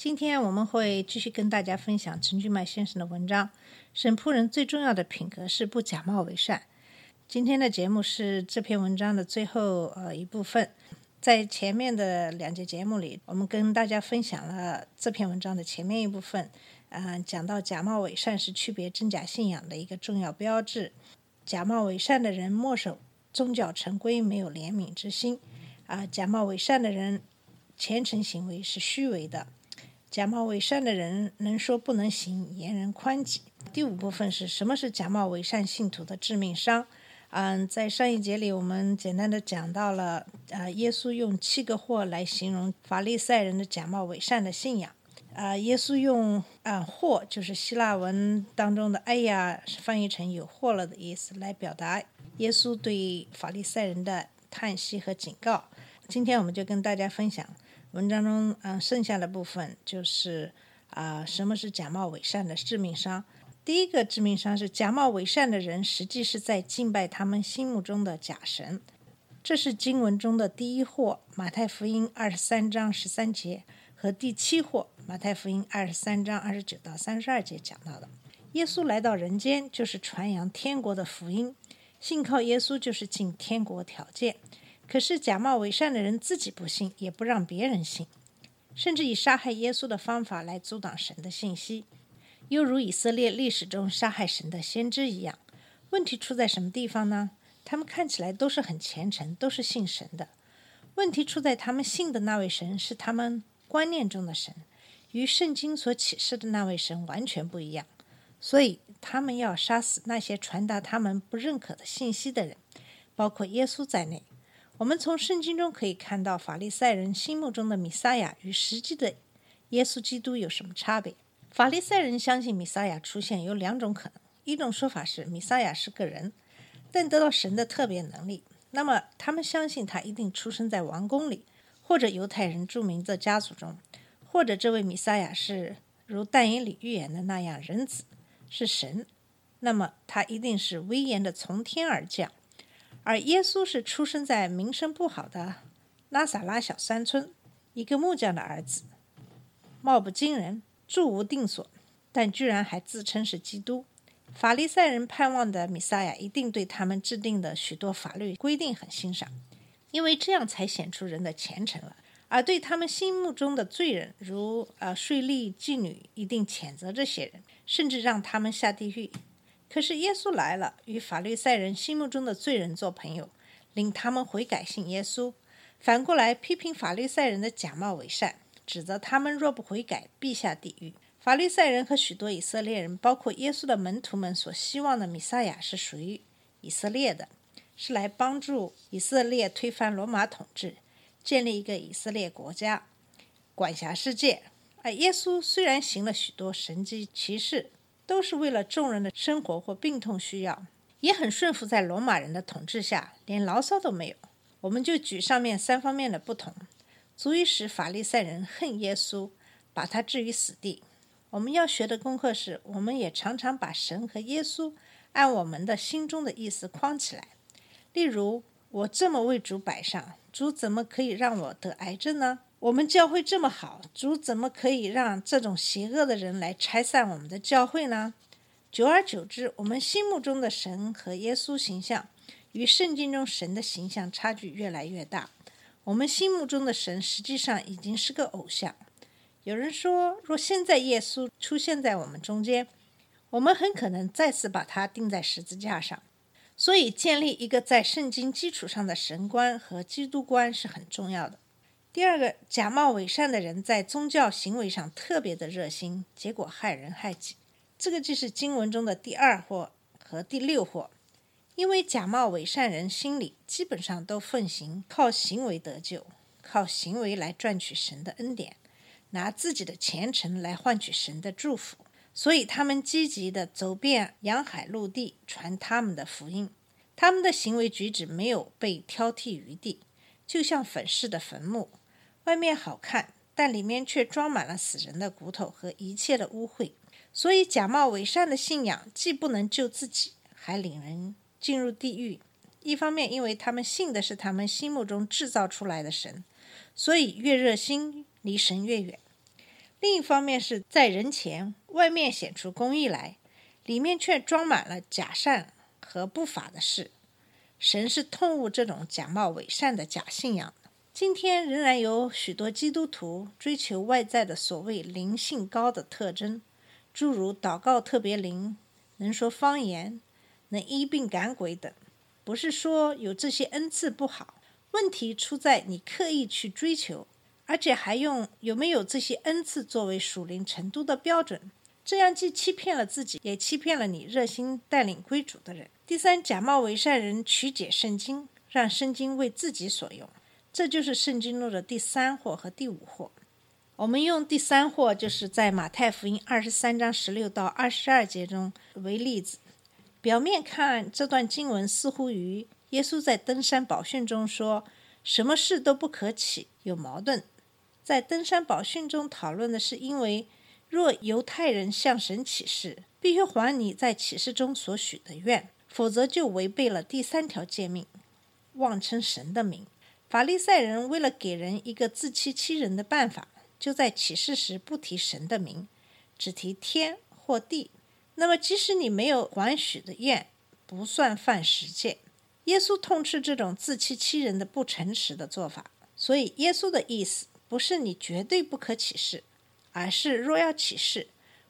今天我们会继续跟大家分享陈俊迈先生的文章《沈仆人最重要的品格是不假冒伪善》。今天的节目是这篇文章的最后呃一部分。在前面的两节节目里，我们跟大家分享了这篇文章的前面一部分，嗯、讲到假冒伪善是区别真假信仰的一个重要标志。假冒伪善的人墨守宗教成规，没有怜悯之心。啊、假冒伪善的人虔诚行为是虚伪的。假冒伪善的人能说不能行，言人宽己。第五部分是什么是假冒伪善信徒的致命伤？嗯，在上一节里，我们简单的讲到了，呃，耶稣用七个祸来形容法利赛人的假冒伪善的信仰。啊、耶稣用啊祸，就是希腊文当中的“哎呀”，翻译成有祸了的意思，来表达耶稣对法利赛人的叹息和警告。今天我们就跟大家分享文章中嗯剩下的部分，就是啊、什么是假冒伪善的致命伤。第一个致命伤是假冒伪善的人，实际是在敬拜他们心目中的假神。这是经文中的第一祸，马太福音二十三章十三节和第七祸，马太福音二十三章二十九到三十二节讲到的。耶稣来到人间，就是传扬天国的福音，信靠耶稣就是进天国条件。可是假冒伪善的人自己不信，也不让别人信，甚至以杀害耶稣的方法来阻挡神的信息，犹如以色列历史中杀害神的先知一样。问题出在什么地方呢？他们看起来都是很虔诚，都是信神的。问题出在他们信的那位神是他们观念中的神，与圣经所启示的那位神完全不一样。所以他们要杀死那些传达他们不认可的信息的人，包括耶稣在内。我们从圣经中可以看到，法利赛人心目中的弥撒亚与实际的耶稣基督有什么差别？法利赛人相信弥撒亚出现有两种可能：一种说法是弥撒亚是个人，但得到神的特别能力，那么他们相信他一定出生在王宫里，或者犹太人著名的家族中，或者这位弥撒亚是如但以理预言的那样人子，是神，那么他一定是威严的从天而降。而耶稣是出生在名声不好的拉撒拉小山村，一个木匠的儿子，貌不惊人，住无定所，但居然还自称是基督。法利赛人盼望的米撒亚一定对他们制定的许多法律规定很欣赏，因为这样才显出人的虔诚了。而对他们心目中的罪人，如呃税吏、妓女，一定谴责这些人，甚至让他们下地狱。可是耶稣来了，与法利赛人心目中的罪人做朋友，令他们悔改信耶稣。反过来批评法利赛人的假冒伪善，指责他们若不悔改，必下地狱。法利赛人和许多以色列人，包括耶稣的门徒们所希望的弥撒亚是属于以色列的，是来帮助以色列推翻罗马统治，建立一个以色列国家，管辖世界。而耶稣虽然行了许多神迹奇事，都是为了众人的生活或病痛需要，也很顺服在罗马人的统治下，连牢骚都没有。我们就举上面三方面的不同，足以使法利赛人恨耶稣，把他置于死地。我们要学的功课是，我们也常常把神和耶稣按我们的心中的意思框起来。例如，我这么为主摆上，主怎么可以让我得癌症呢？我们教会这么好，主怎么可以让这种邪恶的人来拆散我们的教会呢？久而久之，我们心目中的神和耶稣形象与圣经中神的形象差距越来越大。我们心目中的神实际上已经是个偶像。有人说，若现在耶稣出现在我们中间，我们很可能再次把他钉在十字架上。所以，建立一个在圣经基础上的神观和基督观是很重要的。第二个，假冒伪善的人在宗教行为上特别的热心，结果害人害己。这个就是经文中的第二祸和第六祸。因为假冒伪善人心里基本上都奉行靠行为得救，靠行为来赚取神的恩典，拿自己的虔诚来换取神的祝福。所以他们积极地走遍洋海陆地，传他们的福音。他们的行为举止没有被挑剔余地，就像粉饰的坟墓，外面好看，但里面却装满了死人的骨头和一切的污秽。所以，假冒伪善的信仰既不能救自己，还领人进入地狱。一方面，因为他们信的是他们心目中制造出来的神，所以越热心，离神越远；另一方面，是在人前外面显出公义来，里面却装满了假善和不法的事。神是痛恶这种假冒伪善的假信仰。今天仍然有许多基督徒追求外在的所谓灵性高的特征，诸如祷告特别灵、能说方言、能医病赶鬼等。不是说有这些恩赐不好，问题出在你刻意去追求，而且还用有没有这些恩赐作为属灵程度的标准，这样既欺骗了自己，也欺骗了你热心带领归主的人。第三，假冒伪善人曲解圣经，让圣经为自己所用，这就是圣经中的第三祸和第五祸。我们用第三祸，就是在马太福音二十三章十六到二十二节中为例子。表面看，这段经文似乎与耶稣在登山宝训中说“什么事都不可起”有矛盾。在登山宝训中讨论的是，因为若犹太人向神起誓，必须还你在起誓中所许的愿，否则就违背了第三条诫命，妄称神的名。法利赛人为了给人一个自欺欺人的办法，就在起誓时不提神的名，只提天或地。那么，即使你没有还许的愿，不算犯十诫。耶稣痛斥这种自欺欺人的不诚实的做法。所以，耶稣的意思不是你绝对不可起誓，而是若要起誓，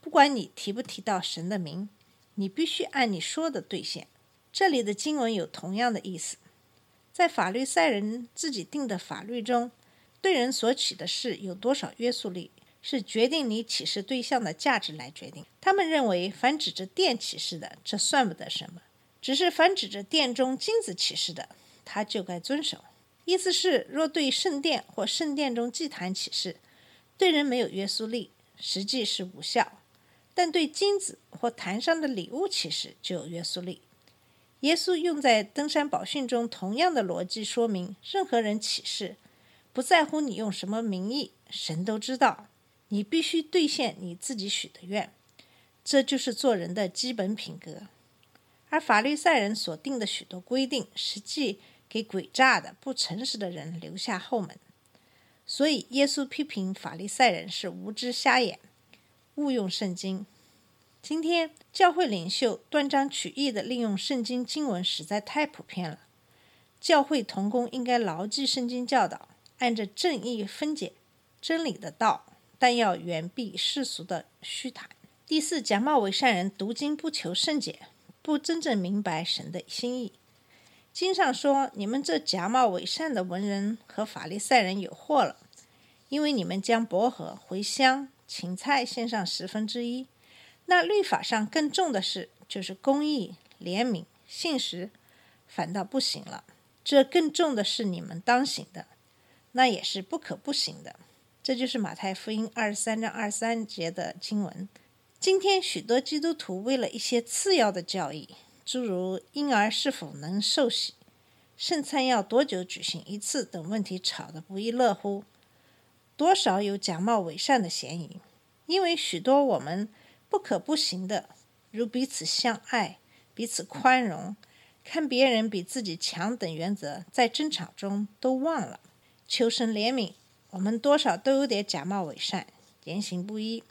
不管你提不提到神的名，你必须按你说的兑现。这里的经文有同样的意思。在法律赛人自己定的法律中，对人所起的事有多少约束力？是决定你启示对象的价值来决定。他们认为，凡指着殿启示的，这算不得什么；只是凡指着殿中金子启示的，他就该遵守。意思是，若对圣殿或圣殿中祭坛启示，对人没有约束力，实际是无效；但对金子或坛上的礼物启示就有约束力。耶稣用在登山宝训中同样的逻辑说明：任何人启示，不在乎你用什么名义，神都知道。你必须兑现你自己许的愿，这就是做人的基本品格。而法律赛人所定的许多规定，实际给诡诈的、不诚实的人留下后门。所以，耶稣批评法利赛人是无知瞎眼，误用圣经。今天，教会领袖断章取义的利用圣经经文实在太普遍了。教会同工应该牢记圣经教导，按着正义分解真理的道。但要远避世俗的虚谈。第四，假冒伪善人读经不求甚解，不真正明白神的心意。经上说：“你们这假冒伪善的文人和法利赛人有祸了，因为你们将薄荷、茴香、芹菜献上十分之一。那律法上更重的是，就是公义、怜悯、信实，反倒不行了。这更重的是你们当行的，那也是不可不行的。”这就是马太福音二十三章二十三节的经文。今天许多基督徒为了一些次要的教义，诸如婴儿是否能受洗、圣餐要多久举行一次等问题，吵得不亦乐乎，多少有假冒伪善的嫌疑。因为许多我们不可不行的，如彼此相爱、彼此宽容、看别人比自己强等原则，在争吵中都忘了求神怜悯。我们多少都有点假冒伪善，言行不一，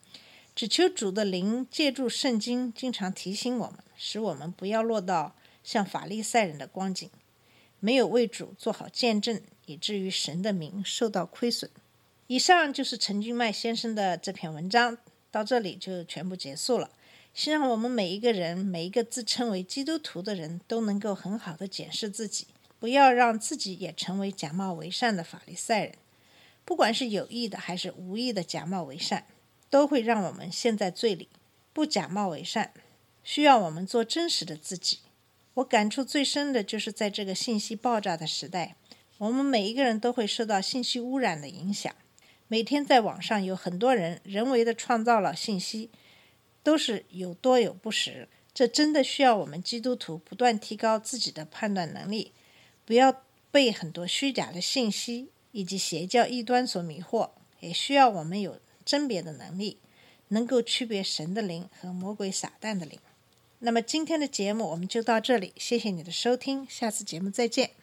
只求主的灵借助圣经，经常提醒我们，使我们不要落到像法利赛人的光景，没有为主做好见证，以至于神的名受到亏损。以上就是陈君迈先生的这篇文章，到这里就全部结束了。希望我们每一个人，每一个自称为基督徒的人都能够很好的检视自己，不要让自己也成为假冒伪善的法利赛人。不管是有意的还是无意的假冒伪善，都会让我们陷在罪里。不假冒伪善，需要我们做真实的自己。我感触最深的就是在这个信息爆炸的时代，我们每一个人都会受到信息污染的影响。每天在网上有很多人人为的创造了信息，都是有多有不实。这真的需要我们基督徒不断提高自己的判断能力，不要被很多虚假的信息以及邪教异端所迷惑。也需要我们有甄别的能力，能够区别神的灵和魔鬼撒旦的灵。那么今天的节目我们就到这里，谢谢你的收听，下次节目再见。